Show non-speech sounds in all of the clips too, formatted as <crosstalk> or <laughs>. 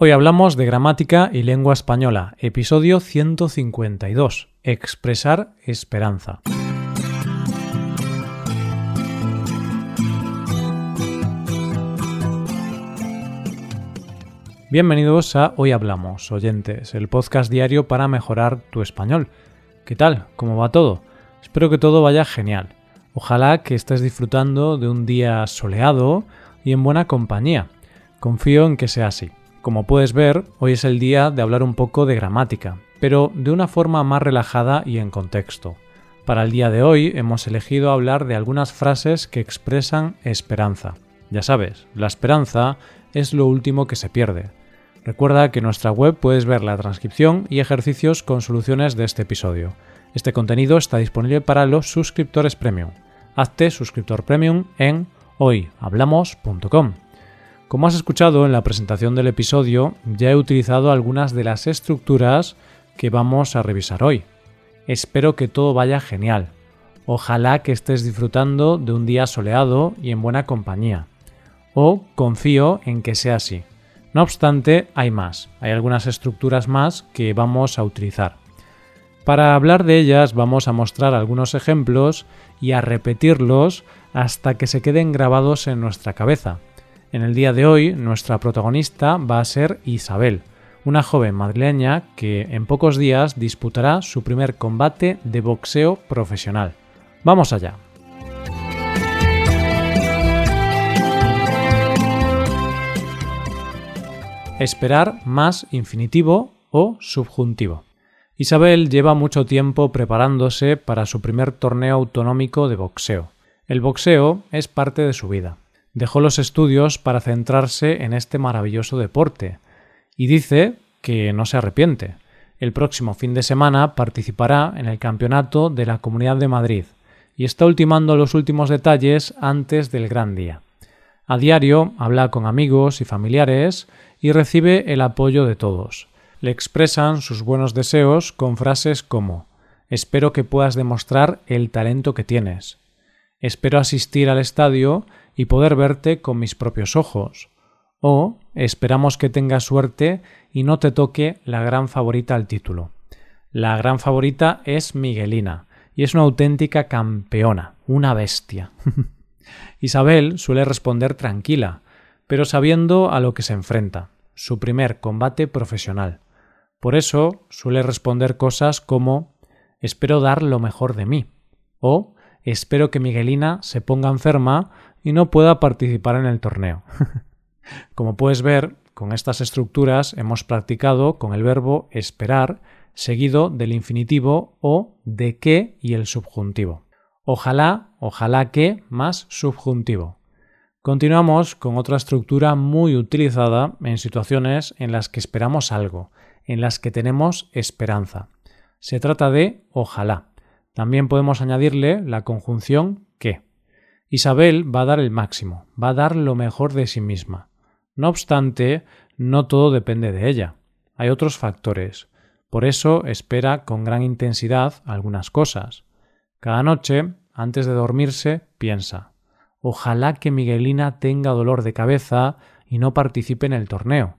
Hoy hablamos de gramática y lengua española, episodio 152, expresar esperanza. Bienvenidos a Hoy Hablamos, oyentes, el podcast diario para mejorar tu español. ¿Qué tal? ¿Cómo va todo? Espero que todo vaya genial. Ojalá que estés disfrutando de un día soleado y en buena compañía. Confío en que sea así. Como puedes ver, hoy es el día de hablar un poco de gramática, pero de una forma más relajada y en contexto. Para el día de hoy hemos elegido hablar de algunas frases que expresan esperanza. Ya sabes, la esperanza es lo último que se pierde. Recuerda que en nuestra web puedes ver la transcripción y ejercicios con soluciones de este episodio. Este contenido está disponible para los suscriptores premium. Hazte suscriptor premium en hoyhablamos.com. Como has escuchado en la presentación del episodio, ya he utilizado algunas de las estructuras que vamos a revisar hoy. Espero que todo vaya genial. Ojalá que estés disfrutando de un día soleado y en buena compañía. O confío en que sea así. No obstante, hay más. Hay algunas estructuras más que vamos a utilizar. Para hablar de ellas vamos a mostrar algunos ejemplos y a repetirlos hasta que se queden grabados en nuestra cabeza en el día de hoy, nuestra protagonista va a ser Isabel, una joven madrileña que en pocos días disputará su primer combate de boxeo profesional. Vamos allá. Esperar más infinitivo o subjuntivo. Isabel lleva mucho tiempo preparándose para su primer torneo autonómico de boxeo. El boxeo es parte de su vida dejó los estudios para centrarse en este maravilloso deporte y dice que no se arrepiente. El próximo fin de semana participará en el Campeonato de la Comunidad de Madrid y está ultimando los últimos detalles antes del gran día. A diario habla con amigos y familiares y recibe el apoyo de todos. Le expresan sus buenos deseos con frases como Espero que puedas demostrar el talento que tienes. Espero asistir al estadio y poder verte con mis propios ojos. O esperamos que tengas suerte y no te toque la gran favorita al título. La gran favorita es Miguelina y es una auténtica campeona, una bestia. <laughs> Isabel suele responder tranquila, pero sabiendo a lo que se enfrenta, su primer combate profesional. Por eso suele responder cosas como espero dar lo mejor de mí o espero que Miguelina se ponga enferma y no pueda participar en el torneo. <laughs> Como puedes ver, con estas estructuras hemos practicado con el verbo esperar seguido del infinitivo o de que y el subjuntivo. Ojalá, ojalá que más subjuntivo. Continuamos con otra estructura muy utilizada en situaciones en las que esperamos algo, en las que tenemos esperanza. Se trata de ojalá. También podemos añadirle la conjunción que. Isabel va a dar el máximo, va a dar lo mejor de sí misma. No obstante, no todo depende de ella. Hay otros factores. Por eso espera con gran intensidad algunas cosas. Cada noche, antes de dormirse, piensa Ojalá que Miguelina tenga dolor de cabeza y no participe en el torneo.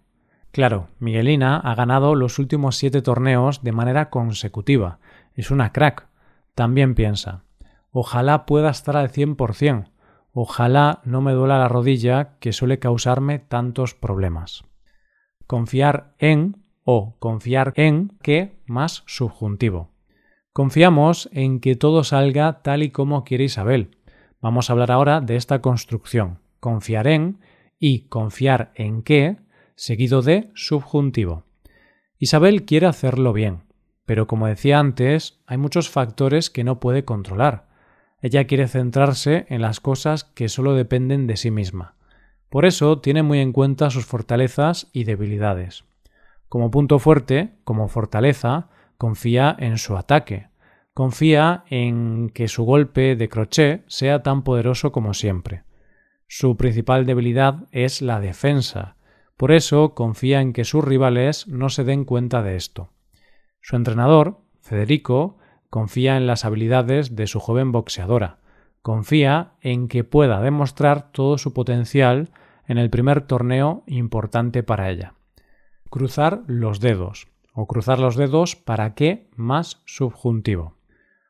Claro, Miguelina ha ganado los últimos siete torneos de manera consecutiva. Es una crack. También piensa Ojalá pueda estar al cien por cien. Ojalá no me duela la rodilla que suele causarme tantos problemas. Confiar en o confiar en que más subjuntivo. Confiamos en que todo salga tal y como quiere Isabel. Vamos a hablar ahora de esta construcción. Confiar en y confiar en que seguido de subjuntivo. Isabel quiere hacerlo bien, pero como decía antes, hay muchos factores que no puede controlar. Ella quiere centrarse en las cosas que solo dependen de sí misma. Por eso tiene muy en cuenta sus fortalezas y debilidades. Como punto fuerte, como fortaleza, confía en su ataque. Confía en que su golpe de crochet sea tan poderoso como siempre. Su principal debilidad es la defensa. Por eso confía en que sus rivales no se den cuenta de esto. Su entrenador, Federico, confía en las habilidades de su joven boxeadora, confía en que pueda demostrar todo su potencial en el primer torneo importante para ella. cruzar los dedos o cruzar los dedos para qué más subjuntivo.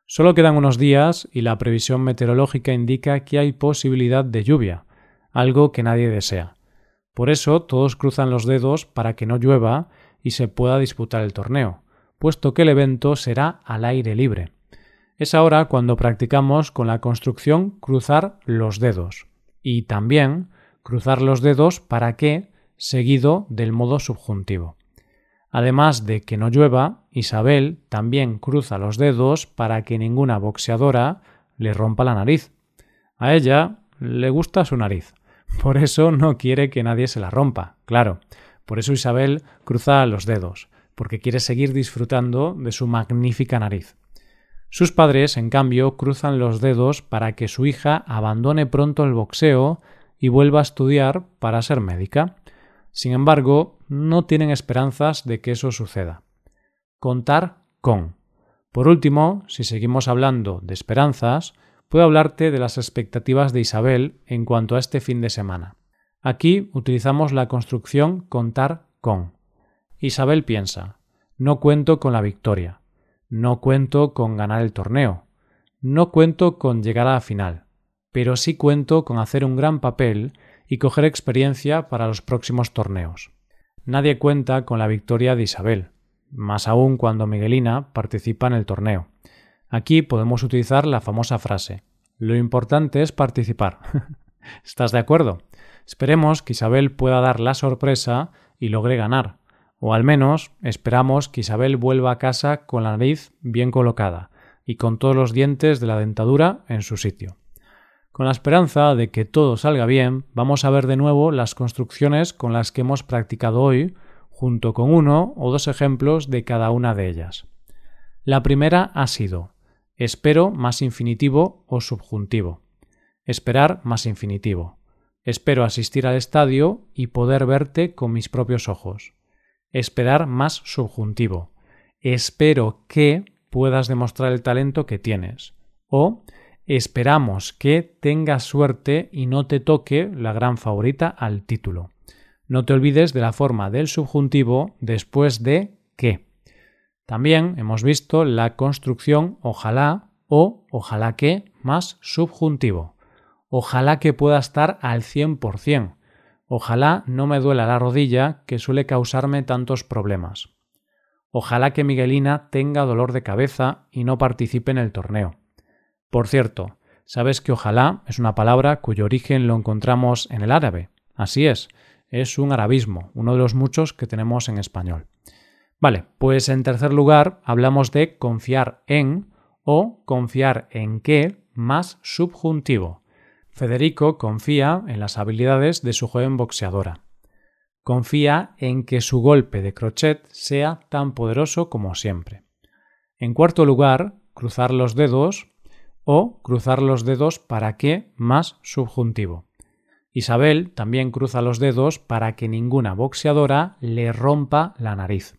Solo quedan unos días y la previsión meteorológica indica que hay posibilidad de lluvia, algo que nadie desea. Por eso todos cruzan los dedos para que no llueva y se pueda disputar el torneo, puesto que el evento será al aire libre. Es ahora cuando practicamos con la construcción cruzar los dedos y también cruzar los dedos para que seguido del modo subjuntivo. Además de que no llueva, Isabel también cruza los dedos para que ninguna boxeadora le rompa la nariz. A ella le gusta su nariz. Por eso no quiere que nadie se la rompa, claro. Por eso Isabel cruza los dedos, porque quiere seguir disfrutando de su magnífica nariz. Sus padres, en cambio, cruzan los dedos para que su hija abandone pronto el boxeo y vuelva a estudiar para ser médica. Sin embargo, no tienen esperanzas de que eso suceda. Contar con. Por último, si seguimos hablando de esperanzas, puedo hablarte de las expectativas de Isabel en cuanto a este fin de semana. Aquí utilizamos la construcción contar con. Isabel piensa, no cuento con la victoria, no cuento con ganar el torneo, no cuento con llegar a la final, pero sí cuento con hacer un gran papel y coger experiencia para los próximos torneos. Nadie cuenta con la victoria de Isabel, más aún cuando Miguelina participa en el torneo. Aquí podemos utilizar la famosa frase Lo importante es participar. <laughs> ¿Estás de acuerdo? Esperemos que Isabel pueda dar la sorpresa y logre ganar, o al menos esperamos que Isabel vuelva a casa con la nariz bien colocada y con todos los dientes de la dentadura en su sitio. Con la esperanza de que todo salga bien, vamos a ver de nuevo las construcciones con las que hemos practicado hoy, junto con uno o dos ejemplos de cada una de ellas. La primera ha sido espero más infinitivo o subjuntivo. Esperar más infinitivo. Espero asistir al estadio y poder verte con mis propios ojos. Esperar más subjuntivo. Espero que puedas demostrar el talento que tienes. O Esperamos que tengas suerte y no te toque la gran favorita al título. No te olvides de la forma del subjuntivo después de que. También hemos visto la construcción ojalá o ojalá que más subjuntivo. Ojalá que pueda estar al 100%. Ojalá no me duela la rodilla que suele causarme tantos problemas. Ojalá que Miguelina tenga dolor de cabeza y no participe en el torneo. Por cierto, sabes que ojalá es una palabra cuyo origen lo encontramos en el árabe. Así es, es un arabismo, uno de los muchos que tenemos en español. Vale, pues en tercer lugar hablamos de confiar en o confiar en qué más subjuntivo. Federico confía en las habilidades de su joven boxeadora. Confía en que su golpe de crochet sea tan poderoso como siempre. En cuarto lugar, cruzar los dedos o cruzar los dedos para que más subjuntivo. Isabel también cruza los dedos para que ninguna boxeadora le rompa la nariz.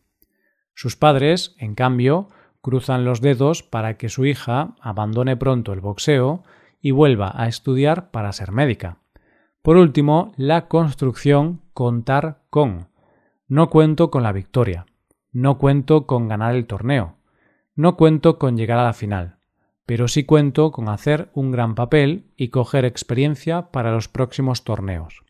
Sus padres, en cambio, cruzan los dedos para que su hija abandone pronto el boxeo y vuelva a estudiar para ser médica. Por último, la construcción contar con. No cuento con la victoria. No cuento con ganar el torneo. No cuento con llegar a la final pero sí cuento con hacer un gran papel y coger experiencia para los próximos torneos.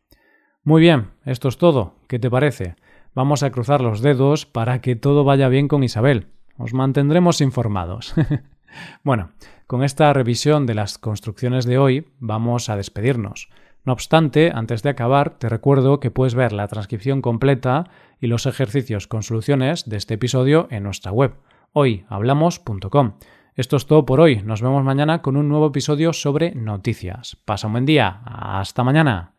Muy bien, esto es todo. ¿Qué te parece? Vamos a cruzar los dedos para que todo vaya bien con Isabel. Os mantendremos informados. <laughs> bueno, con esta revisión de las construcciones de hoy vamos a despedirnos. No obstante, antes de acabar, te recuerdo que puedes ver la transcripción completa y los ejercicios con soluciones de este episodio en nuestra web, hoyhablamos.com. Esto es todo por hoy. Nos vemos mañana con un nuevo episodio sobre noticias. Pasa un buen día. Hasta mañana.